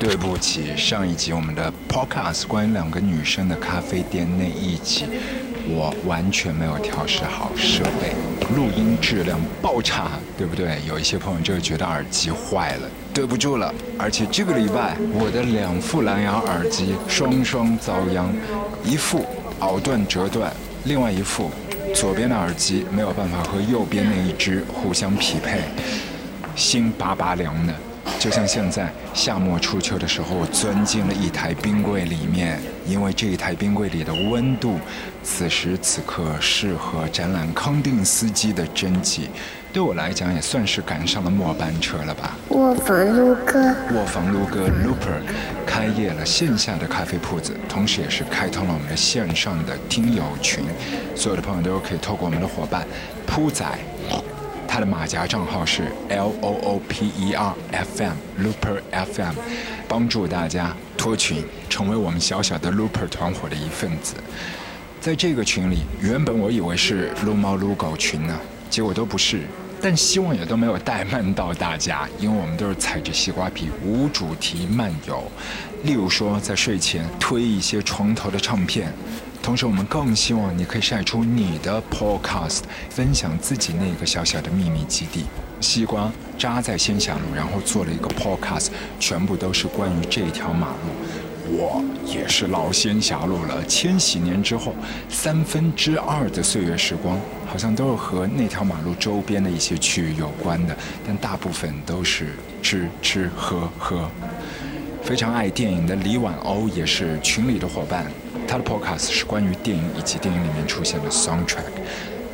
对不起，上一集我们的 podcast 关于两个女生的咖啡店那一集，我完全没有调试好设备，录音质量爆差，对不对？有一些朋友就会觉得耳机坏了，对不住了。而且这个礼拜我的两副蓝牙耳机双双遭殃，一副咬断折断，另外一副左边的耳机没有办法和右边那一只互相匹配，心拔拔凉的。就像现在夏末初秋的时候，我钻进了一台冰柜里面，因为这一台冰柜里的温度，此时此刻适合展览康定斯基的真迹。对我来讲，也算是赶上了末班车了吧。卧房撸哥，卧房撸哥 Looper 开业了线下的咖啡铺子，同时也是开通了我们的线上的听友群，所有的朋友都可以透过我们的伙伴铺仔。他的马甲账号是 L O O P E R F M Looper F M，帮助大家脱群，成为我们小小的 Looper 团伙的一份子。在这个群里，原本我以为是撸猫撸狗群呢，结果都不是。但希望也都没有怠慢到大家，因为我们都是踩着西瓜皮无主题漫游。例如说，在睡前推一些床头的唱片。同时，我们更希望你可以晒出你的 podcast，分享自己那个小小的秘密基地。西瓜扎在仙霞路，然后做了一个 podcast，全部都是关于这条马路。我也是老仙霞路了，千禧年之后，三分之二的岁月时光，好像都是和那条马路周边的一些区域有关的，但大部分都是吃吃喝喝。非常爱电影的李婉欧也是群里的伙伴。他的 podcast 是关于电影以及电影里面出现的 soundtrack。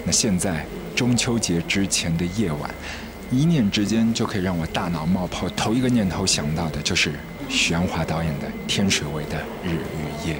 那现在中秋节之前的夜晚，一念之间就可以让我大脑冒泡，头一个念头想到的就是徐安华导演的《天水围的日与夜》。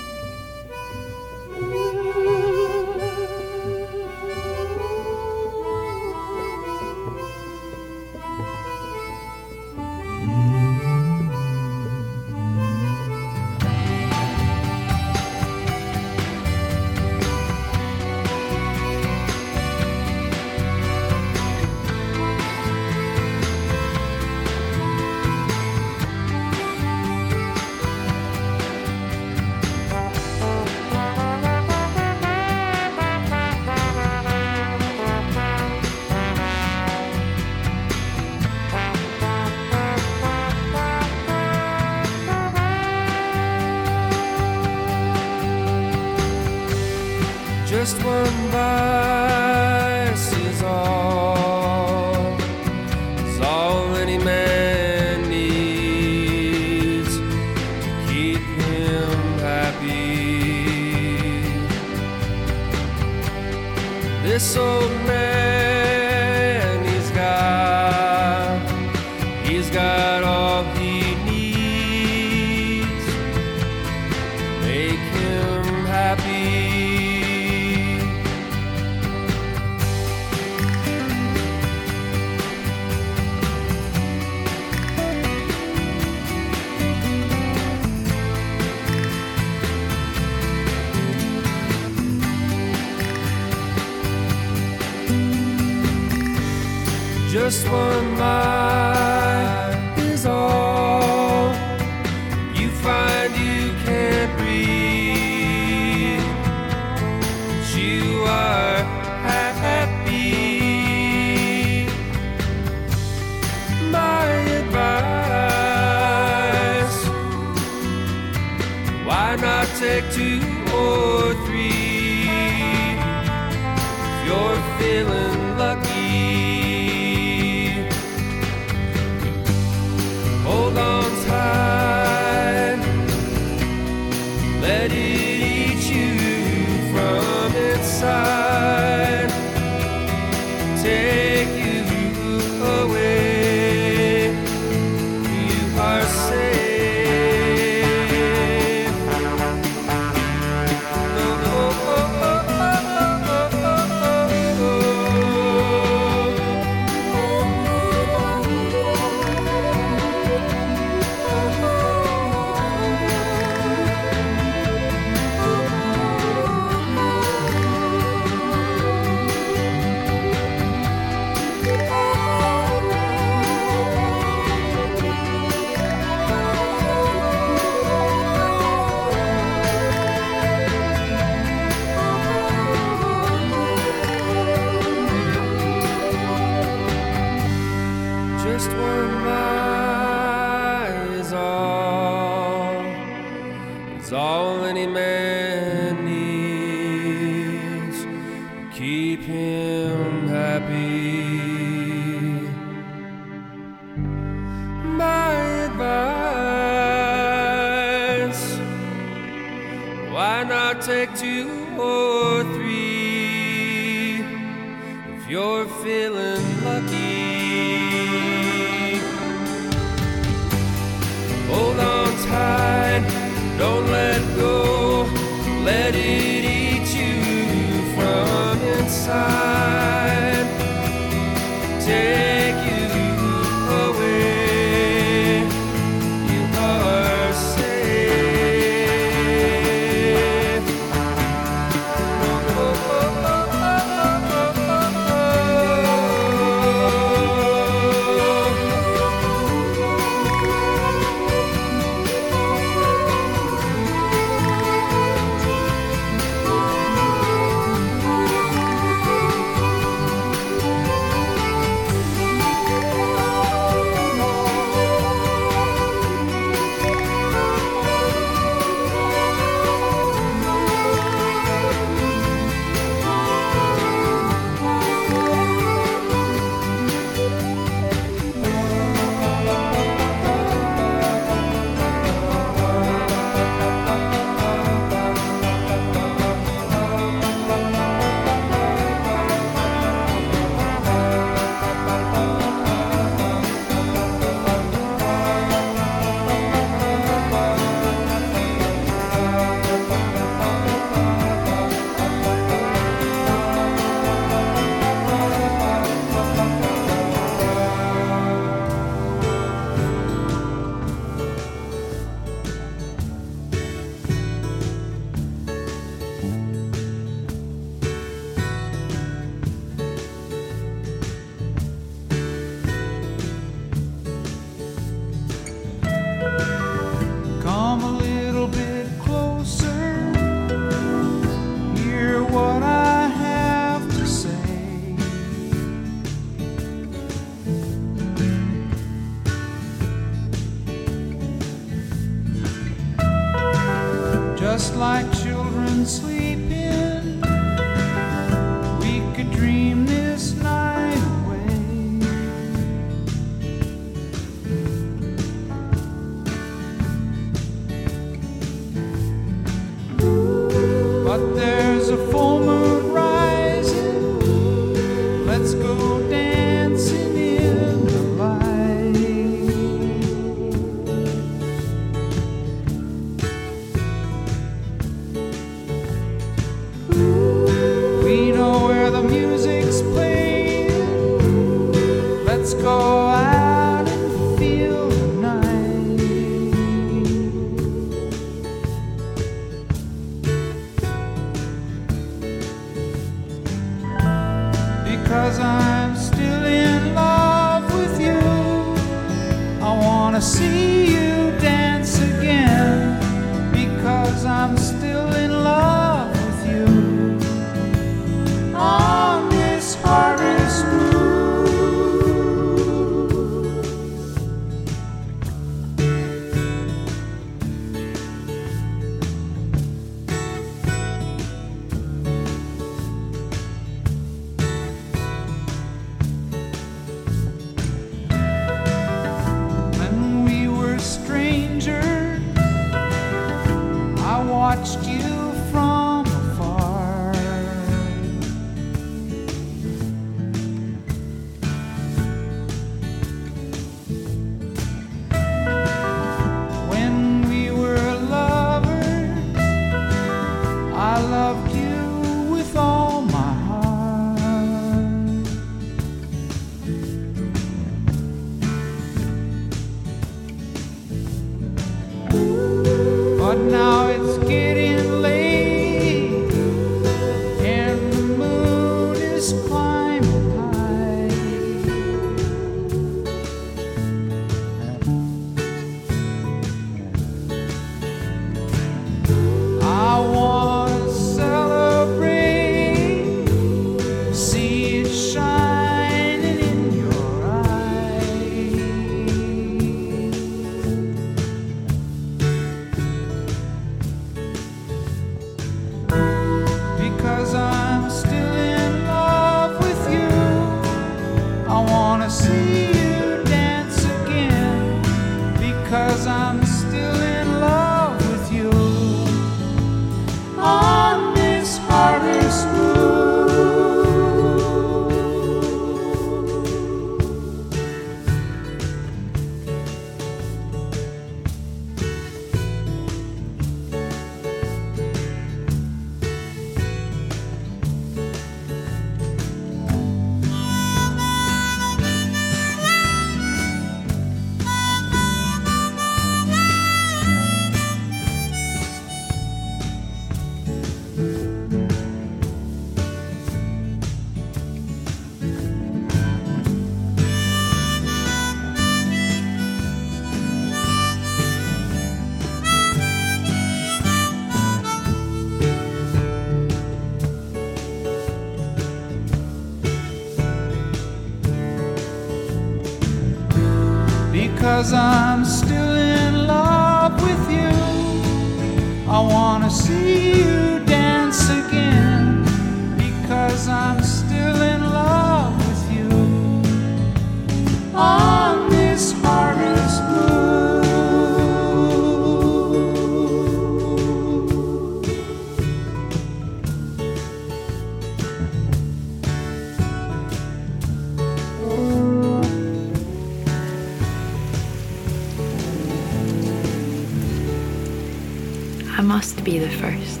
Be the first.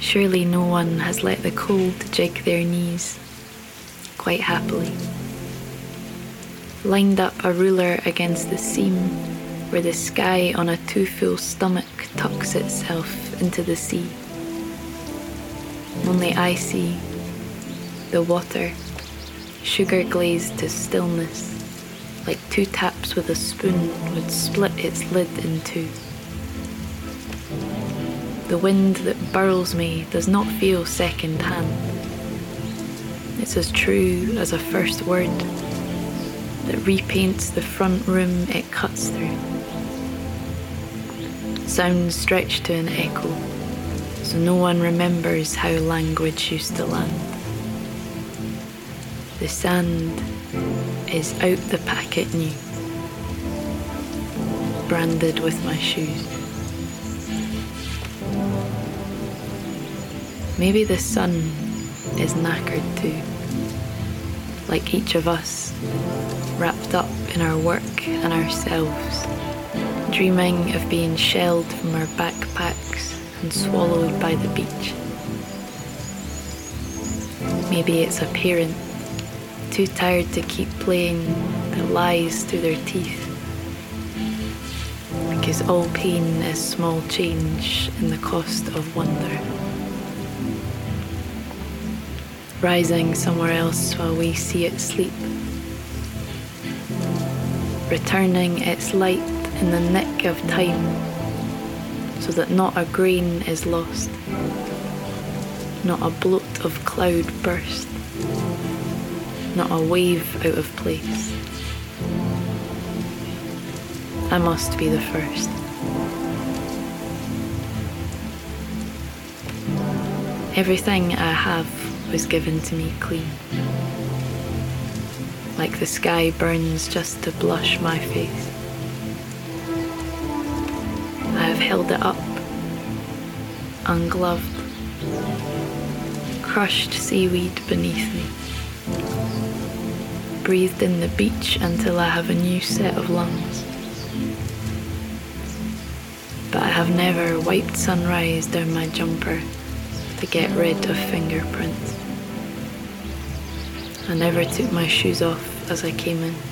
Surely no one has let the cold jig their knees quite happily. Lined up a ruler against the seam where the sky on a too full stomach tucks itself into the sea. Only I see the water, sugar glazed to stillness, like two taps with a spoon would split its lid in two. The wind that burls me does not feel second hand. It's as true as a first word that repaints the front room it cuts through. Sounds stretch to an echo, so no one remembers how language used to land. The sand is out the packet new, branded with my shoes. Maybe the sun is knackered too, like each of us, wrapped up in our work and ourselves, dreaming of being shelled from our backpacks and swallowed by the beach. Maybe it's a parent too tired to keep playing that lies through their teeth. Because all pain is small change in the cost of wonder. Rising somewhere else while we see it sleep. Returning its light in the nick of time so that not a grain is lost, not a bloat of cloud burst not a wave out of place. I must be the first. Everything I have was given to me clean. Like the sky burns just to blush my face. I have held it up, ungloved, crushed seaweed beneath me breathed in the beach until I have a new set of lungs. But I have never wiped sunrise down my jumper to get rid of fingerprints. I never took my shoes off as I came in.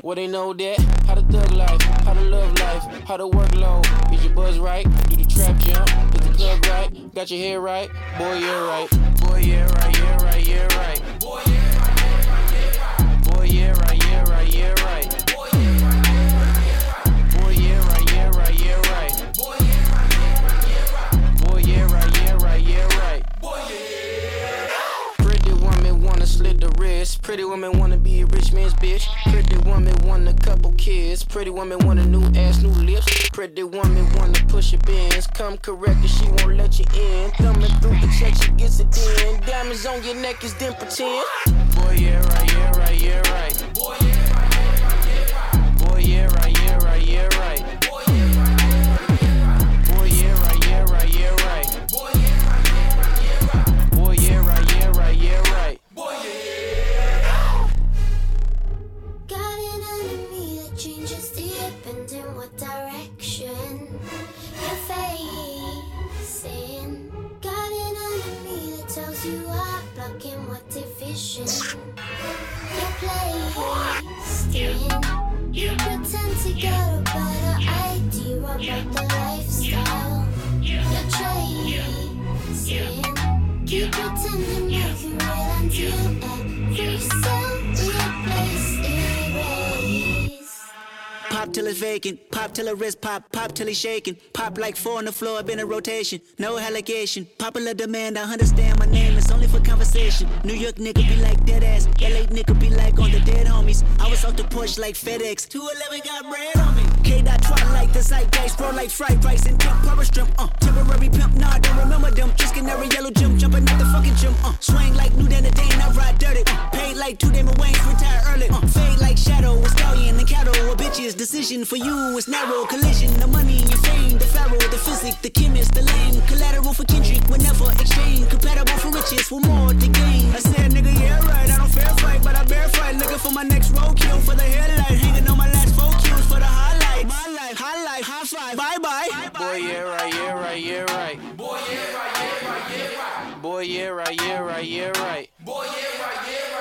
Played, they know that. How the thug life? How the love life? How the workload? Is your buzz right? Do the trap jump? Is the club right? Got your hair right? Boy, yeah, right. Boy, yeah, right, yeah, right, yeah, right. Boy, yeah, Pretty woman wanna be a rich man's bitch. Pretty woman want a couple kids. Pretty woman want a new ass, new lips. Pretty woman wanna push your bins. Come correct and she won't let you in. Thumbing through the check, she gets it in. Diamonds on your neck is then pretend. Boy, yeah, right, yeah, right, yeah, right. Pop till it's vacant, pop till a wrist pop, pop till he's shaking. Pop like four on the floor, I've been in rotation, no allegation. Popular demand, I understand my name, it's only for conversation. New York nigga be like dead ass, LA nigga be like on the dead homies. I was off the porch like FedEx, 211 got bread on me. K dot twilight, the zeitgeist, roll like fried rice and temporary shrimp, uh. Temporary pimp, nah, I don't remember them. Just canary yellow gym, jumping at the fucking gym, uh. Swing like new than a day, and I ride dirty. Uh. Paid like two Damon Wayans, retire early, uh. Fade like shadow, a stallion and cattle, a bitch's decision for you is narrow. Collision, the money your fame, the pharaoh, the physic, the chemist, the lame. Collateral for Kendrick, whenever exchange. Compatible for riches, with more to gain. I said, nigga, yeah, right, I don't fair fight, but I bear fight. Looking for my next roadkill for the headlight. Hanging on my last four kills for the highlight. My life, high life, high five, bye bye. Boy, yeah, right, yeah, right, yeah, right. Boy, yeah, right, yeah, right, yeah, right. Boy, yeah, right, yeah, right, yeah, right. Boy, yeah, right, yeah, right,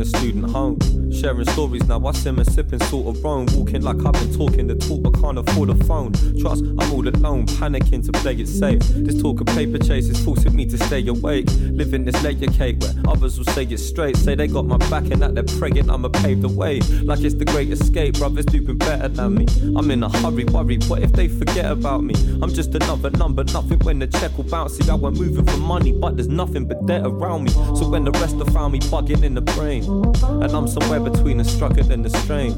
the student home, sharing stories now. I sim and sipping sort of wrong, walking like I've been talking the talk but can't afford a phone. Trust, I'm all alone, panicking to play it safe. This talk of paper chase is forcing me to stay awake. Living this layer cake where others will say it straight, say they got my back and that they're praying I'ma pave the way. Like it's the great escape, brothers doing better than me. I'm in a hurry, worry, what if they forget about me? I'm just another number, nothing when the check will bounce. See, I went moving for money, but there's nothing but debt around me. So when the rest have found me bugging in the brain, and I'm somewhere between the struggle and the strain.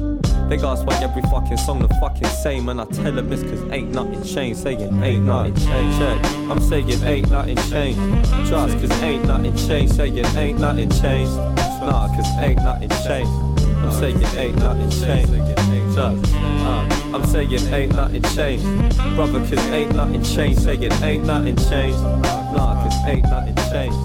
They ask why every fucking song the fucking same, and I tell them it's cause ain't nothing changed. Saying ain't nothing changed. Check. I'm saying ain't nothing changed. Trust, cause ain't nothing changed. Saying ain't nothing changed. Nah, cause ain't nothing changed. I'm saying ain't nothing changed. Trust. Uh, I'm saying ain't nothing changed. Brother, cause ain't nothing changed. Saying ain't nothing changed. Nah, cause ain't nothing changed.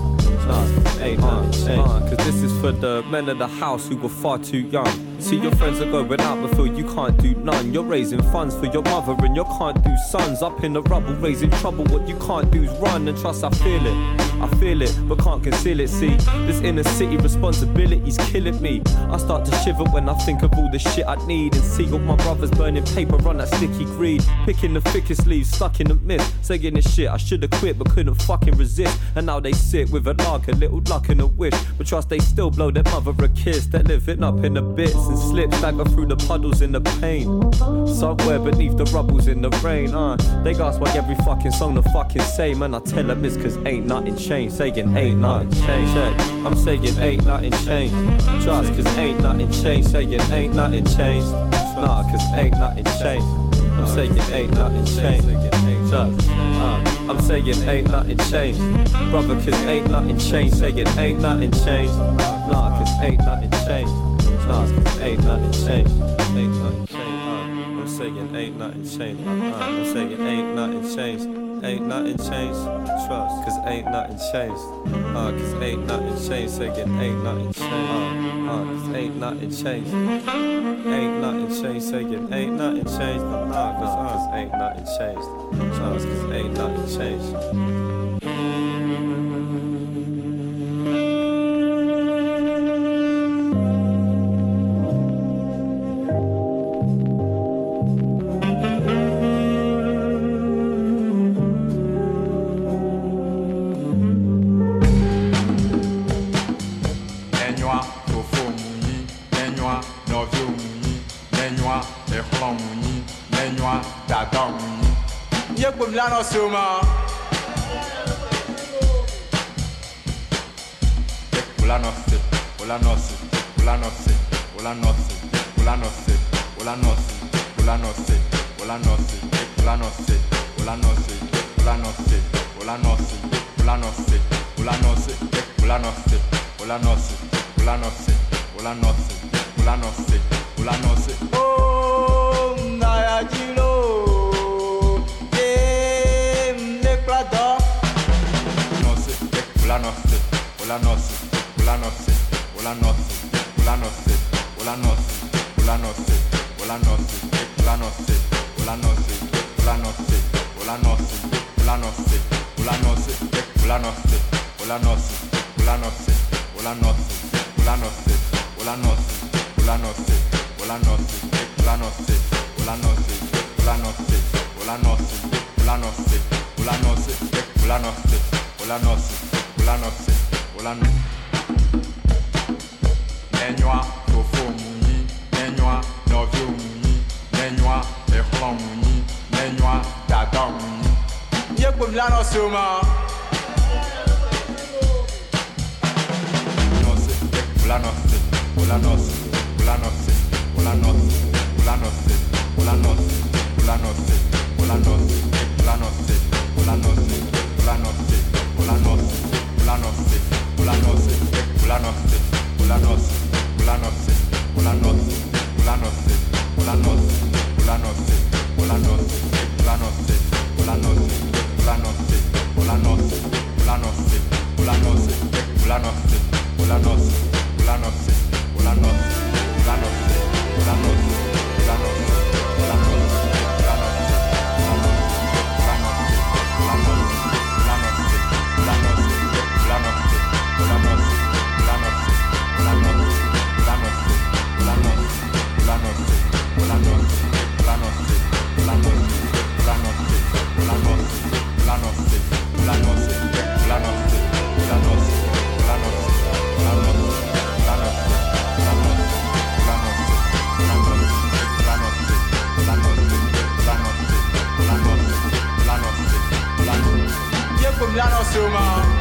Nah, ain't nothing changed. Uh, cause this is for the men of the house who were far too young. See your friends are going out feel you can't do none. You're raising funds for your mother and you can't do sons. Up in the rubble, raising trouble. What you can't do is run and trust I feel it. I feel it, but can't conceal it. See, this inner city responsibility's killing me. I start to shiver when I think of all the shit I need and see all my brothers burning paper on that sticky greed. Picking the thickest leaves, stuck in the mist, saying this shit I should have quit but couldn't fucking resist. And now they sit with a lark, a little luck and a wish, but trust they still blow their mother a kiss. They're living up in the bits and slip stagger through the puddles in the pain. Somewhere beneath the rubbles in the rain. Uh, they ask why every fucking song the fucking same, and I tell them it's cause ain't nothing changed. Saying ain't nothing changed. Check. I'm saying ain't nothing changed. Trust, cause ain't nothing changed. Saying ain't nothing changed. Nah, cause ain't nothing changed. I'm saying ain't nothing changed. Trust. Uh, I'm saying ain't nothing changed. Brother, cause ain't nothing changed. Saying ain't nothing changed. Nah, cause ain't nothing changed. Cause ain't nothing changed. Ain't nothing changed. Uh, I'm saying ain't nothing changed. Uh, I'm saying ain't nothing changed. Ain't nothing changed. Trust, cause ain't nothing changed. Uh, cause ain't nothing changed. Saying ain't nothing changed. Uh, uh, cause ain't nothing changed. Ain't nothing changed. Saying ain't nothing changed. Uh, cause, uh, ain't nothing changed. Trust, cause ain't nothing changed. Munyi. Nye kpom la nɔ so ma. Ola nɔ se, ola nɔ se, ola nɔ se, ola nɔ se, ola nɔ se, ola nɔ se, ola nɔ se, ola nɔ se, ola nɔ se, ola nɔ se, ola nɔ se, ola nɔ se, ola nɔ se, ola nɔ se, ola nɔ se, ola nɔ se, ola nɔ se, ola nɔ se, ola nɔ se, ola nɔ se. Oh, eh, kpom se, Hola noche, hola noche, hola noche, hola noche. Ulanos, Ulanos, Ulanos, Ulanos, Ulanos, Ulanos, Ulanos, Ulanos, Ulanos, Ulanos, Ulanos, Ulanos. Milano Sumo.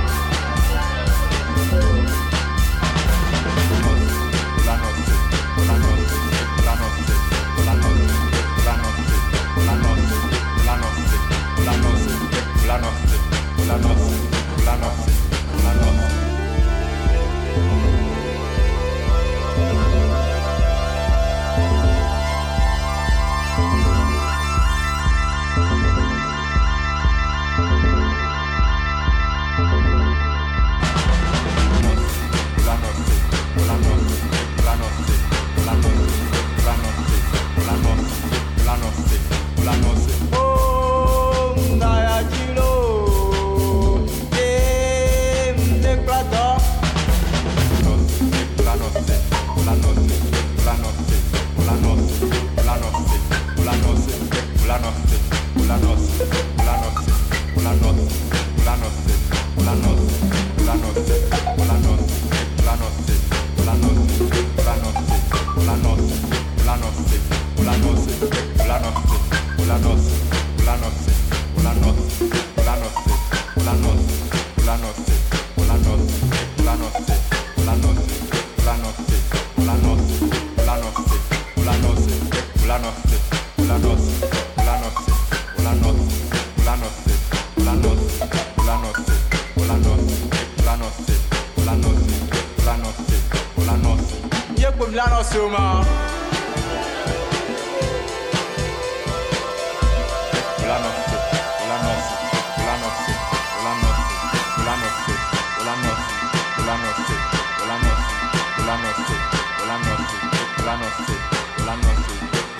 Suma.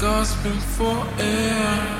gasping for air.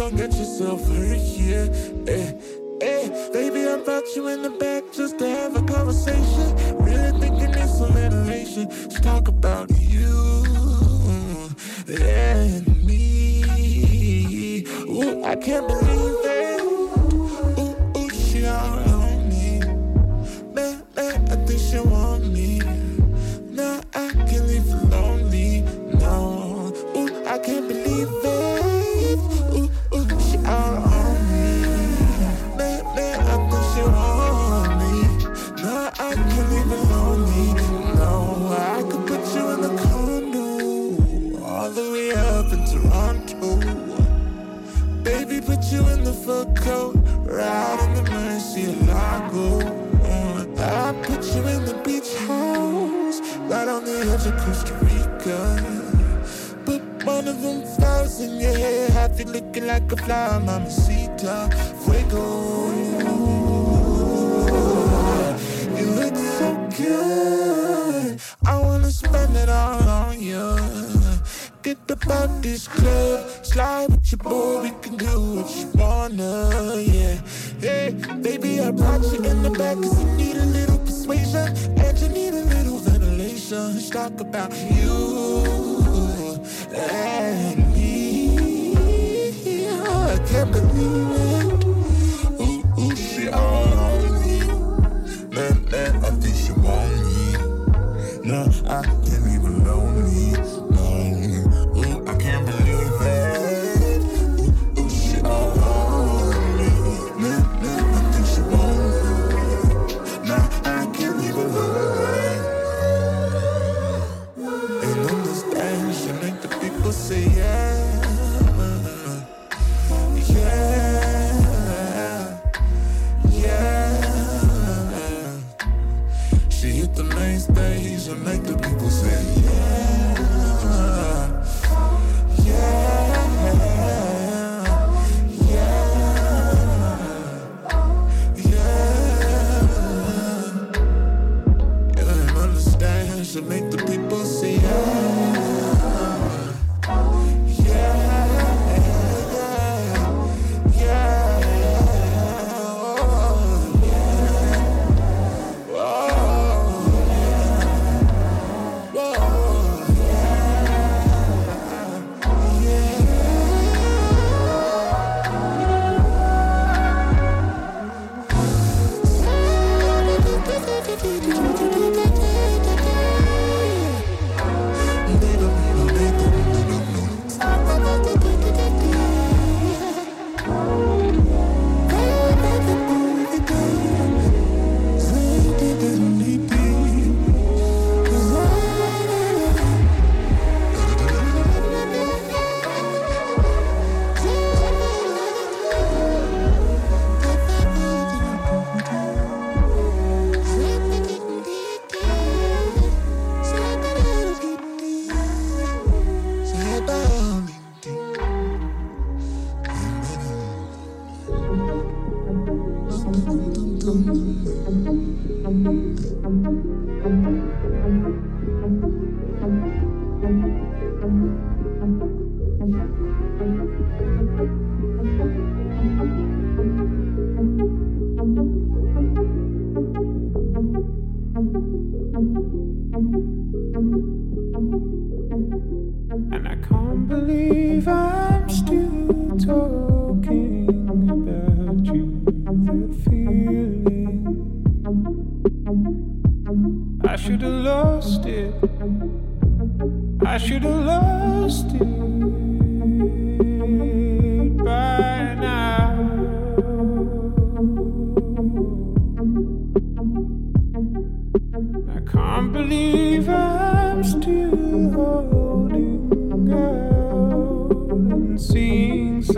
Don't get yourself hurt here. Eh, eh. Baby, I brought you in the bed. it all on you. Get about this club, slide with your boy, we can do what you wanna, yeah. Hey, baby, I brought you in the back cause you need a little persuasion and you need a little ventilation. Let's talk about you and me. I can't believe it.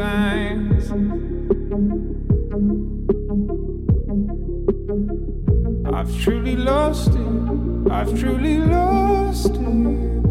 signs. I've truly lost it. I've truly lost it.